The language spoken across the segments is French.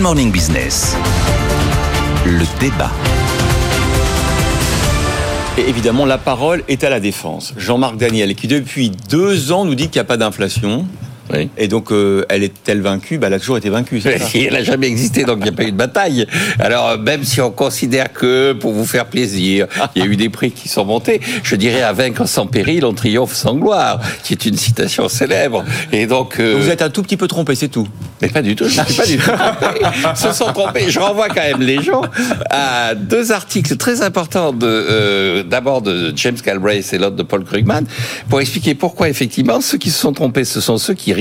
Morning Business. Le débat. Et évidemment, la parole est à la défense. Jean-Marc Daniel, qui depuis deux ans nous dit qu'il n'y a pas d'inflation. Et donc, euh, elle est-elle vaincue? Bah, Elle a toujours été vaincue. Elle n'a jamais existé, donc il n'y a pas eu de bataille. Alors, même si on considère que, pour vous faire plaisir, il y a eu des prix qui sont montés, je dirais à vaincre sans péril, on triomphe sans gloire, qui est une citation célèbre. Et donc, euh, vous êtes un tout petit peu trompé, c'est tout. Mais pas du tout, je ne suis pas du tout trompé. Se sont trompés. Je renvoie quand même les gens à deux articles très importants de euh, d'abord de James Galbraith et l'autre de Paul Krugman pour expliquer pourquoi effectivement ceux qui se sont trompés, ce sont ceux qui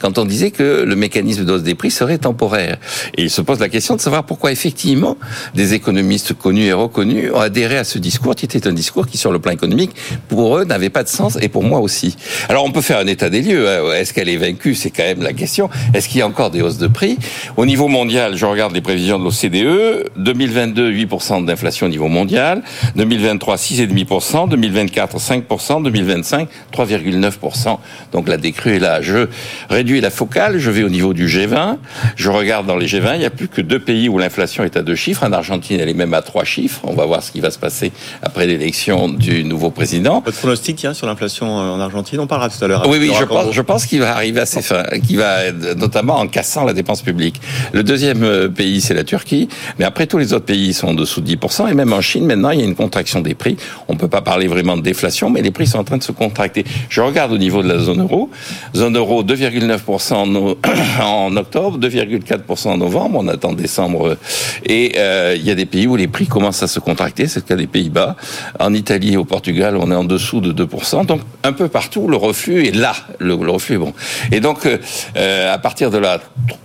quand on disait que le mécanisme d'hausse des prix serait temporaire. Et il se pose la question de savoir pourquoi effectivement des économistes connus et reconnus ont adhéré à ce discours qui était un discours qui, sur le plan économique, pour eux n'avait pas de sens et pour moi aussi. Alors on peut faire un état des lieux. Hein. Est-ce qu'elle est vaincue? C'est quand même la question. Est-ce qu'il y a encore des hausses de prix? Au niveau mondial, je regarde les prévisions de l'OCDE. 2022, 8% d'inflation au niveau mondial. 2023, 6,5%. 2024, 5%. 2025, 3,9%. Donc la décrue est là. Je réduis la focale, je vais au niveau du G20, je regarde dans les G20, il n'y a plus que deux pays où l'inflation est à deux chiffres. En Argentine, elle est même à trois chiffres. On va voir ce qui va se passer après l'élection du nouveau président. Votre pronostic sur l'inflation en Argentine, on parlera tout à l'heure. Oui, oui, je pense, je pense qu'il va arriver à ses fins, qu'il va notamment en cassant la dépense publique. Le deuxième euh, pays, c'est la Turquie, mais après tous les autres pays sont en dessous de 10%, et même en Chine, maintenant, il y a une contraction des prix. On ne peut pas parler vraiment de déflation, mais les prix sont en train de se contracter. Je regarde au niveau de la zone euro. Zone euro, 2,9% en octobre, 2,4% en novembre, on attend décembre. Et euh, il y a des pays où les prix commencent à se contracter, c'est le cas des Pays-Bas. En Italie et au Portugal, on est en dessous de 2%. Donc un peu partout, le reflux est là. Le, reflux est bon. Et donc, euh, à partir de là,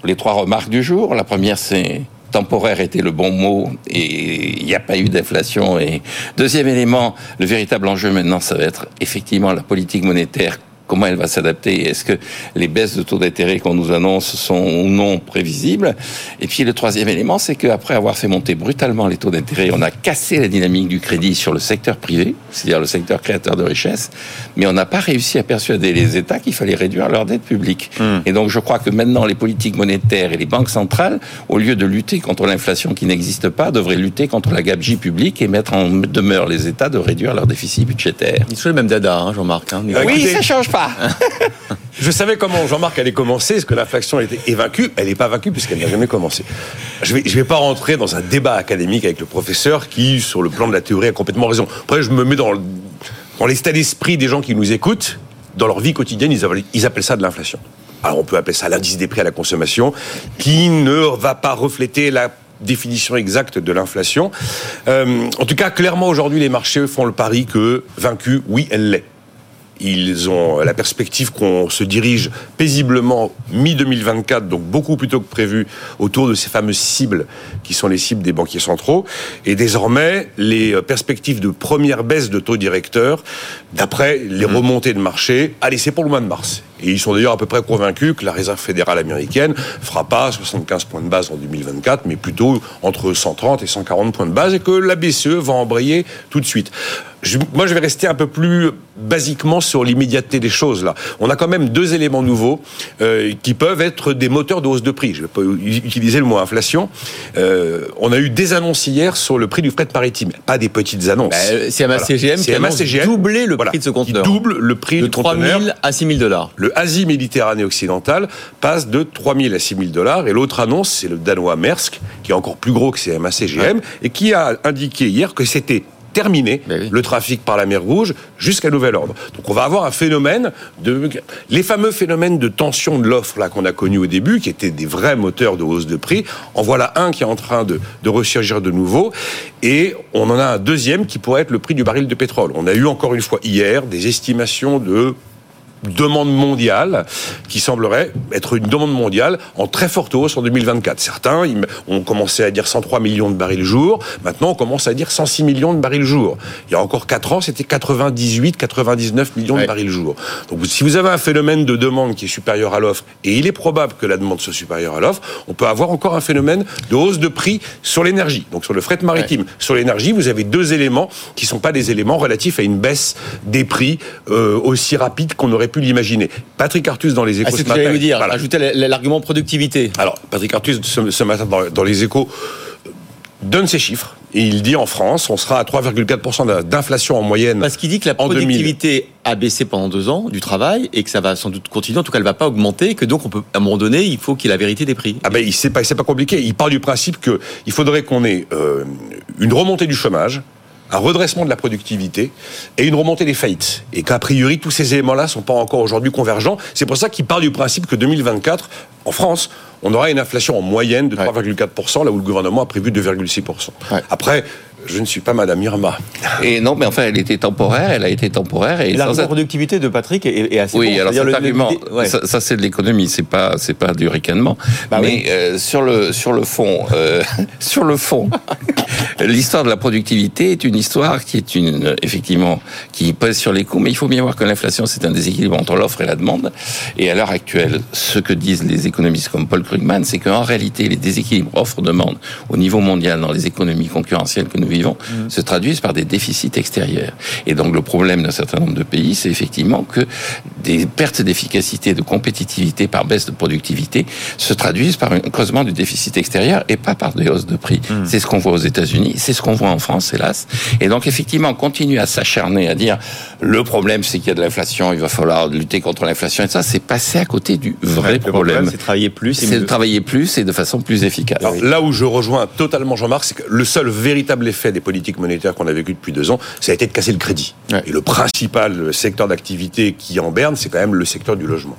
les trois remarques du jour. La première, c'est temporaire était le bon mot et il n'y a pas eu d'inflation. Et deuxième élément, le véritable enjeu maintenant, ça va être effectivement la politique monétaire comment elle va s'adapter Est-ce que les baisses de taux d'intérêt qu'on nous annonce sont ou non prévisibles? Et puis le troisième élément, c'est qu'après avoir fait monter brutalement les taux d'intérêt, on a cassé la dynamique du crédit sur le secteur privé, c'est-à-dire le secteur créateur de richesse, mais on n'a pas réussi à persuader les États qu'il fallait réduire leur dette publique. Hmm. Et donc je crois que maintenant les politiques monétaires et les banques centrales, au lieu de lutter contre l'inflation qui n'existe pas, devraient lutter contre la gabegie publique et mettre en demeure les États de réduire leur déficit budgétaire. Il le même dada, hein, Jean-Marc. Hein, oui, ça change pas. Je savais comment Jean-Marc allait commencer, est-ce que l'inflation est vaincue Elle n'est pas vaincue puisqu'elle n'a jamais commencé. Je ne vais, pas rentrer dans un débat académique avec le professeur qui, sur le plan de la théorie, a complètement raison. Après, je me mets dans, l'état d'esprit des gens qui nous écoutent. Dans leur vie quotidienne, ils appellent, ils appellent ça de l'inflation. Alors on peut appeler ça l'indice des prix à la consommation, qui ne va pas refléter la définition exacte de l'inflation. Euh, en tout cas, clairement, aujourd'hui, les marchés font le pari que vaincue, oui, elle l'est. Ils ont la perspective qu'on se dirige paisiblement mi-2024, donc beaucoup plus tôt que prévu, autour de ces fameuses cibles qui sont les cibles des banquiers centraux. Et désormais, les perspectives de première baisse de taux directeur, d'après les mmh. remontées de marché, allez, c'est pour le mois de mars. Et ils sont d'ailleurs à peu près convaincus que la Réserve fédérale américaine fera pas 75 points de base en 2024, mais plutôt entre 130 et 140 points de base, et que la BCE va embrayer tout de suite moi, je vais rester un peu plus basiquement sur l'immédiateté des choses là. On a quand même deux éléments nouveaux euh, qui peuvent être des moteurs de hausse de prix. Je vais pas utiliser le mot inflation. Euh, on a eu des annonces hier sur le prix du fret maritime, pas des petites annonces. Bah, c'est MACGM qui a doublé le prix de ce conteneur. double le prix de 3 000 à 6 000 dollars. Le Asie Méditerranée occidentale passe de 3 000 à 6 000 dollars et l'autre annonce c'est le danois Maersk qui est encore plus gros que CMA-CGM et qui a indiqué hier que c'était terminé ben le trafic par la mer Rouge jusqu'à nouvel ordre. Donc on va avoir un phénomène de les fameux phénomènes de tension de l'offre là qu'on a connu au début, qui étaient des vrais moteurs de hausse de prix. En voilà un qui est en train de, de ressurgir de nouveau, et on en a un deuxième qui pourrait être le prix du baril de pétrole. On a eu encore une fois hier des estimations de demande mondiale qui semblerait être une demande mondiale en très forte hausse en 2024. Certains ont commencé à dire 103 millions de barils jour. Maintenant, on commence à dire 106 millions de barils jour. Il y a encore 4 ans, c'était 98, 99 millions de barils jour. Donc, si vous avez un phénomène de demande qui est supérieur à l'offre, et il est probable que la demande soit supérieure à l'offre, on peut avoir encore un phénomène de hausse de prix sur l'énergie. Donc, sur le fret maritime. Sur l'énergie, vous avez deux éléments qui ne sont pas des éléments relatifs à une baisse des prix euh, aussi rapide qu'on aurait pu l'imaginer. Patrick Artus dans les échos ah, ce matin. vous dire, voilà. ajouter l'argument productivité. Alors, Patrick Artus ce, matin dans, dans les échos donne ses chiffres. Et il dit en France, on sera à 3,4% d'inflation en moyenne. Parce qu'il dit que la productivité a baissé pendant deux ans du travail et que ça va sans doute continuer. En tout cas, elle ne va pas augmenter. Que donc, on peut, à un moment donné, il faut qu'il y ait la vérité des prix. Ah ben, c'est pas, pas compliqué. Il part du principe qu'il faudrait qu'on ait euh, une remontée du chômage, un redressement de la productivité et une remontée des faillites. Et qu'a priori, tous ces éléments-là ne sont pas encore aujourd'hui convergents. C'est pour ça qu'il part du principe que 2024, en France, on aura une inflation en moyenne de 3,4%, là où le gouvernement a prévu 2,6%. Après, je ne suis pas Madame Irma. Et non, mais enfin, elle était temporaire, elle a été temporaire. Et, la productivité de Patrick est, assez Oui, alors cet argument, ça, c'est de l'économie, c'est pas, c'est pas du ricanement. Bah mais euh, sur le sur le fond, euh, sur le fond, l'histoire de la productivité est une histoire qui est une effectivement qui pèse sur les coûts, mais il faut bien voir que l'inflation c'est un déséquilibre entre l'offre et la demande. Et à l'heure actuelle, ce que disent les économistes comme Paul Krugman, c'est qu'en réalité, les déséquilibres offre-demande au niveau mondial dans les économies concurrentielles que nous vivons mm. se traduisent par des déficits extérieurs. Et donc le problème d'un certain nombre de pays, c'est effectivement que des pertes d'efficacité, de compétitivité par baisse de productivité se traduisent par un creusement du déficit extérieur et pas par des hausses de prix. Mm. C'est ce qu'on voit aux États-Unis, c'est ce qu'on voit en France, hélas. Et donc effectivement, on continue à s'acharner à dire le problème, c'est qu'il y a de l'inflation, il va falloir lutter contre l'inflation et ça, c'est passer à côté du vrai problème. problème c'est travailler plus. C'est de travailler plus et de façon plus efficace. là où je rejoins totalement Jean-Marc, c'est que le seul véritable effet des politiques monétaires qu'on a vécu depuis deux ans, ça a été de casser le crédit. Et le principal secteur d'activité qui en berne, c'est quand même le secteur du logement.